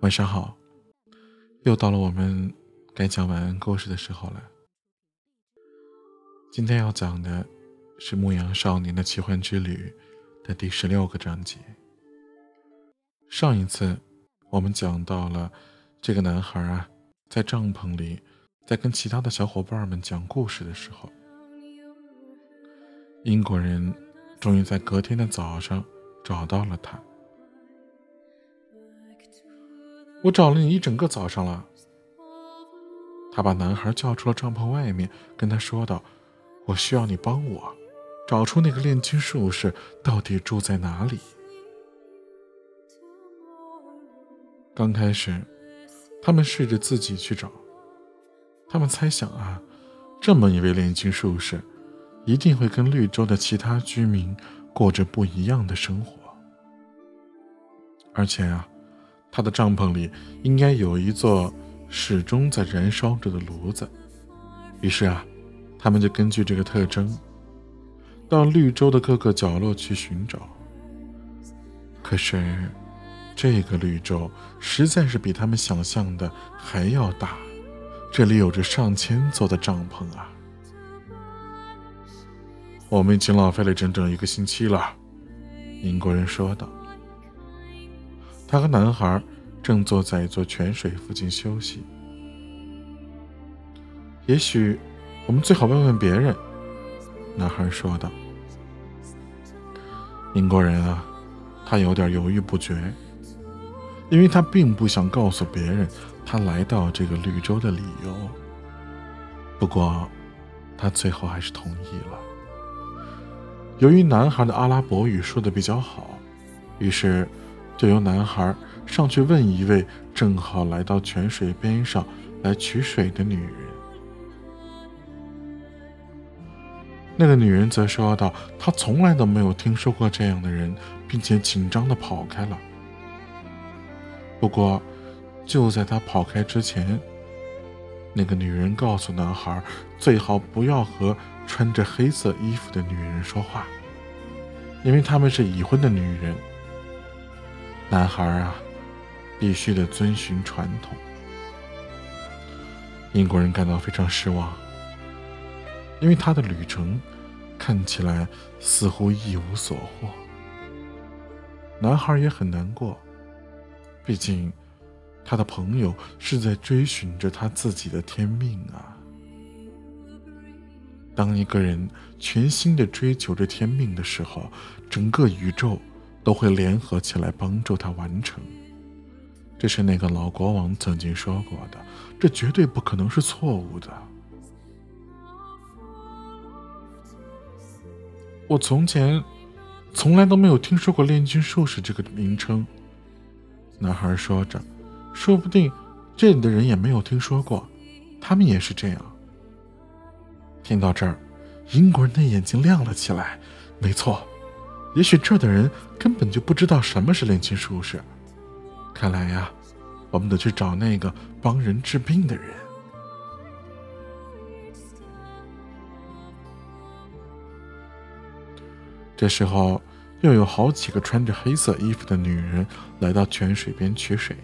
晚上好，又到了我们该讲晚安故事的时候了。今天要讲的是《牧羊少年的奇幻之旅》的第十六个章节。上一次我们讲到了这个男孩啊，在帐篷里，在跟其他的小伙伴们讲故事的时候，英国人终于在隔天的早上找到了他。我找了你一整个早上了。他把男孩叫出了帐篷外面，跟他说道：“我需要你帮我，找出那个炼金术士到底住在哪里。”刚开始，他们试着自己去找。他们猜想啊，这么一位炼金术士，一定会跟绿洲的其他居民过着不一样的生活，而且啊。他的帐篷里应该有一座始终在燃烧着的炉子，于是啊，他们就根据这个特征，到绿洲的各个角落去寻找。可是，这个绿洲实在是比他们想象的还要大，这里有着上千座的帐篷啊！我们已经浪费了整整一个星期了，英国人说道。他和男孩正坐在一座泉水附近休息。也许我们最好问问别人，男孩说道。英国人啊，他有点犹豫不决，因为他并不想告诉别人他来到这个绿洲的理由。不过，他最后还是同意了。由于男孩的阿拉伯语说的比较好，于是。就由男孩上去问一位正好来到泉水边上来取水的女人。那个女人则说道：“她从来都没有听说过这样的人，并且紧张的跑开了。不过，就在她跑开之前，那个女人告诉男孩，最好不要和穿着黑色衣服的女人说话，因为他们是已婚的女人。”男孩啊，必须得遵循传统。英国人感到非常失望，因为他的旅程看起来似乎一无所获。男孩也很难过，毕竟他的朋友是在追寻着他自己的天命啊。当一个人全心的追求着天命的时候，整个宇宙。都会联合起来帮助他完成。这是那个老国王曾经说过的，这绝对不可能是错误的。我从前从来都没有听说过炼金术士这个名称。男孩说着，说不定这里的人也没有听说过，他们也是这样。听到这儿，英国人的眼睛亮了起来。没错。也许这的人根本就不知道什么是炼金术士。看来呀，我们得去找那个帮人治病的人。这时候，又有好几个穿着黑色衣服的女人来到泉水边取水。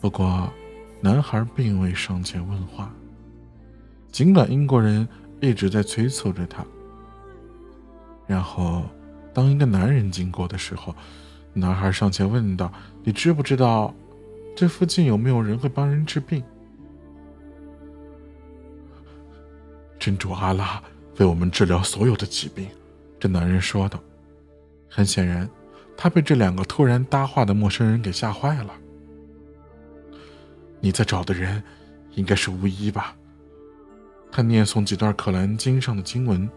不过，男孩并未上前问话，尽管英国人一直在催促着他。然后。当一个男人经过的时候，男孩上前问道：“你知不知道，这附近有没有人会帮人治病？”真主阿拉为我们治疗所有的疾病，这男人说道。很显然，他被这两个突然搭话的陌生人给吓坏了。你在找的人，应该是巫医吧？他念诵几段《可兰经》上的经文，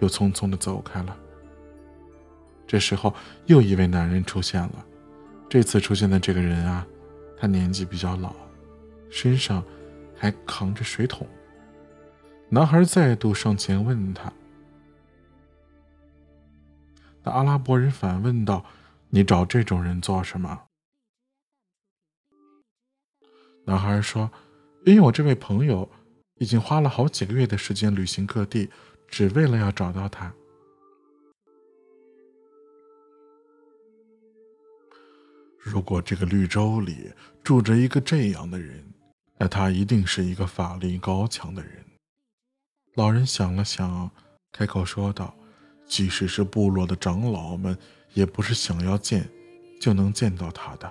又匆匆的走开了。这时候，又一位男人出现了。这次出现的这个人啊，他年纪比较老，身上还扛着水桶。男孩再度上前问他，那阿拉伯人反问道：“你找这种人做什么？”男孩说：“因为我这位朋友已经花了好几个月的时间旅行各地，只为了要找到他。”如果这个绿洲里住着一个这样的人，那他一定是一个法力高强的人。老人想了想，开口说道：“即使是部落的长老们，也不是想要见就能见到他的。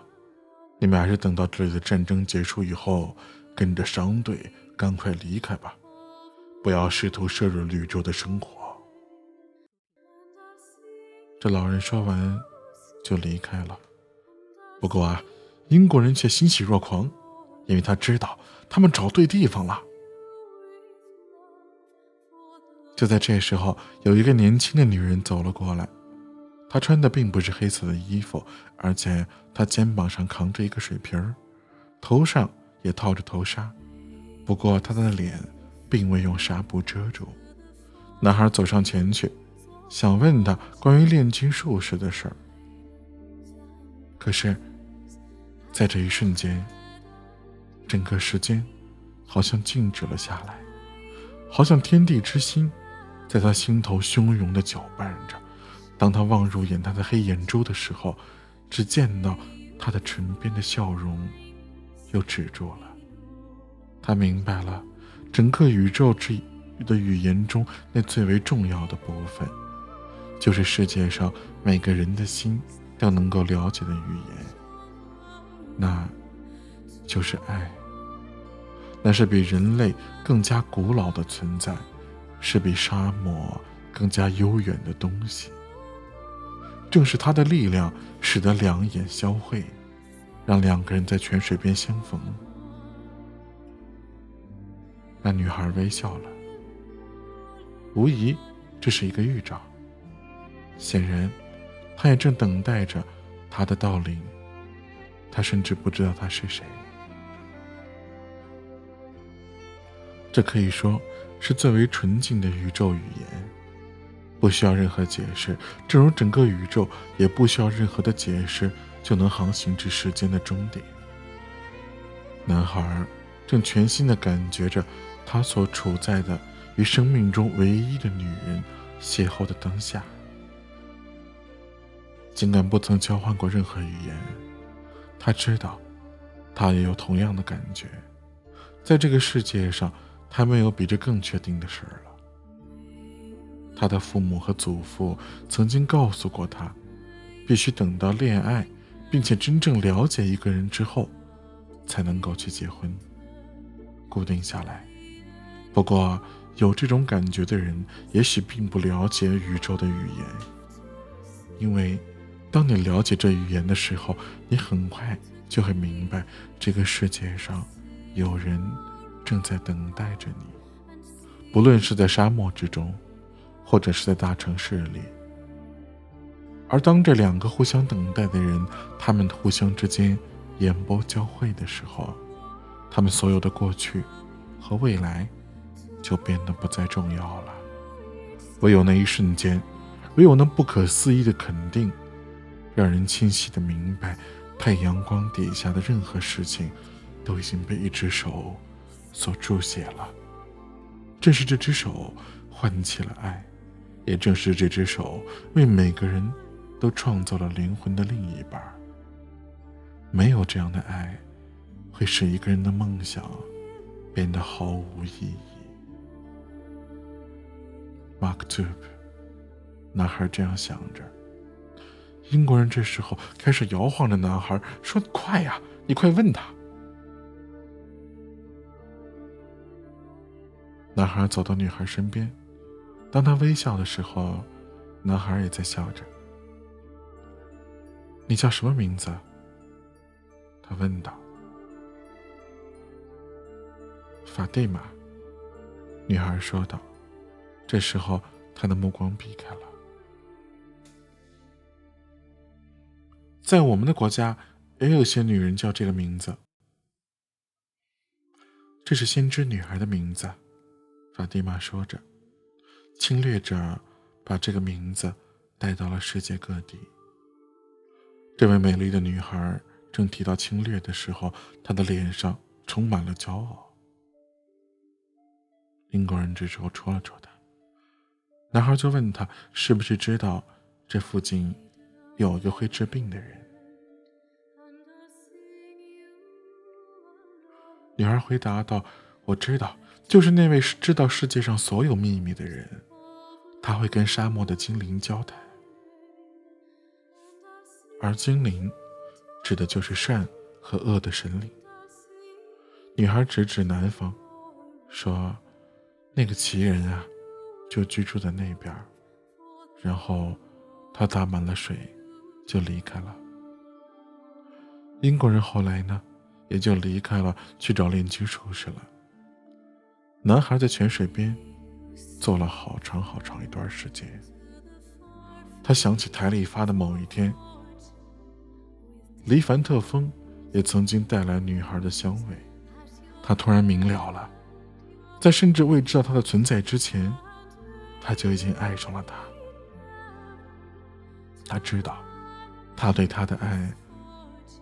你们还是等到这里的战争结束以后，跟着商队赶快离开吧，不要试图涉入绿洲的生活。”这老人说完，就离开了。不过啊，英国人却欣喜若狂，因为他知道他们找对地方了。就在这时候，有一个年轻的女人走了过来，她穿的并不是黑色的衣服，而且她肩膀上扛着一个水瓶儿，头上也套着头纱，不过她的脸并未用纱布遮住。男孩走上前去，想问她关于炼金术士的事儿，可是。在这一瞬间，整个时间好像静止了下来，好像天地之心在他心头汹涌的搅拌着。当他望入眼他的黑眼珠的时候，只见到他的唇边的笑容又止住了。他明白了，整个宇宙之的语言中那最为重要的部分，就是世界上每个人的心都能够了解的语言。那，就是爱。那是比人类更加古老的存在，是比沙漠更加悠远的东西。正是它的力量，使得两眼相会，让两个人在泉水边相逢。那女孩微笑了，无疑这是一个预兆。显然，他也正等待着他的到临。他甚至不知道他是谁，这可以说是最为纯净的宇宙语言，不需要任何解释。正如整个宇宙也不需要任何的解释就能航行至时间的终点。男孩正全心的感觉着他所处在的与生命中唯一的女人邂逅的当下，尽管不曾交换过任何语言。他知道，他也有同样的感觉。在这个世界上，他没有比这更确定的事儿了。他的父母和祖父曾经告诉过他，必须等到恋爱，并且真正了解一个人之后，才能够去结婚，固定下来。不过，有这种感觉的人，也许并不了解宇宙的语言，因为。当你了解这语言的时候，你很快就会明白，这个世界上有人正在等待着你，不论是在沙漠之中，或者是在大城市里。而当这两个互相等待的人，他们互相之间眼波交汇的时候，他们所有的过去和未来就变得不再重要了。唯有那一瞬间，唯有那不可思议的肯定。让人清晰的明白，太阳光底下的任何事情，都已经被一只手所注写了。正是这只手唤起了爱，也正是这只手为每个人都创造了灵魂的另一半。没有这样的爱，会使一个人的梦想变得毫无意义。Mark Tube，男孩这样想着。英国人这时候开始摇晃着男孩，说：“快呀，你快问他。”男孩走到女孩身边，当他微笑的时候，男孩也在笑着。“你叫什么名字？”他问道。“法蒂玛。”女孩说道。这时候，他的目光避开了。在我们的国家，也有些女人叫这个名字。这是先知女孩的名字，法蒂玛说着。侵略者把这个名字带到了世界各地。这位美丽的女孩正提到侵略的时候，她的脸上充满了骄傲。英国人这时候戳了戳她，男孩就问她是不是知道这附近。有一个会治病的人。女孩回答道：“我知道，就是那位知道世界上所有秘密的人，他会跟沙漠的精灵交谈。而精灵，指的就是善和恶的神灵。”女孩指指南方，说：“那个奇人啊，就居住在那边。然后，他打满了水。”就离开了。英国人后来呢？也就离开了，去找炼金术士了。男孩在泉水边坐了好长好长一段时间。他想起台里发的某一天，黎凡特风也曾经带来女孩的香味。他突然明了了，在甚至未知道她的存在之前，他就已经爱上了她。他知道，他对她的爱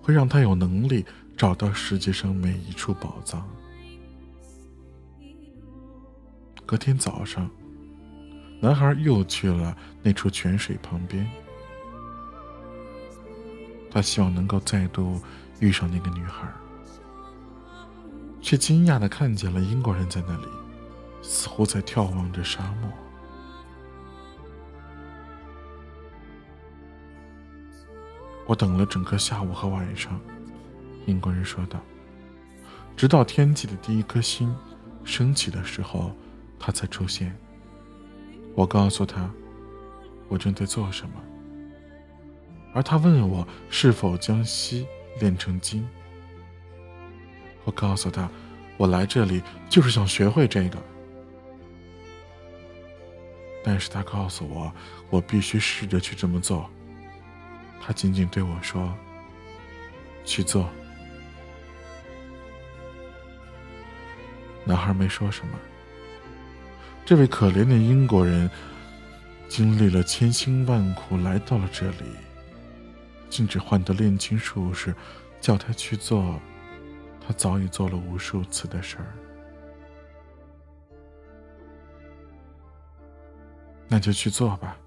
会让他有能力。找到世界上每一处宝藏。隔天早上，男孩又去了那处泉水旁边。他希望能够再度遇上那个女孩，却惊讶的看见了英国人在那里，似乎在眺望着沙漠。我等了整个下午和晚上。英国人说道：“直到天际的第一颗星升起的时候，他才出现。我告诉他，我正在做什么，而他问我是否将锡炼成金。我告诉他，我来这里就是想学会这个。但是他告诉我，我必须试着去这么做。他仅仅对我说：‘去做。’”男孩没说什么。这位可怜的英国人经历了千辛万苦来到了这里，竟只换得炼金术士叫他去做他早已做了无数次的事儿。那就去做吧，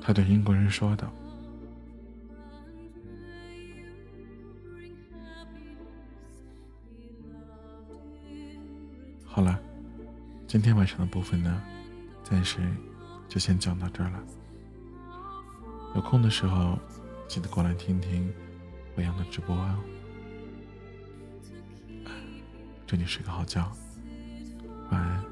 他对英国人说道。好了，今天晚上的部分呢，暂时就先讲到这儿了。有空的时候，记得过来听听未央的直播哦。祝你睡个好觉，晚安。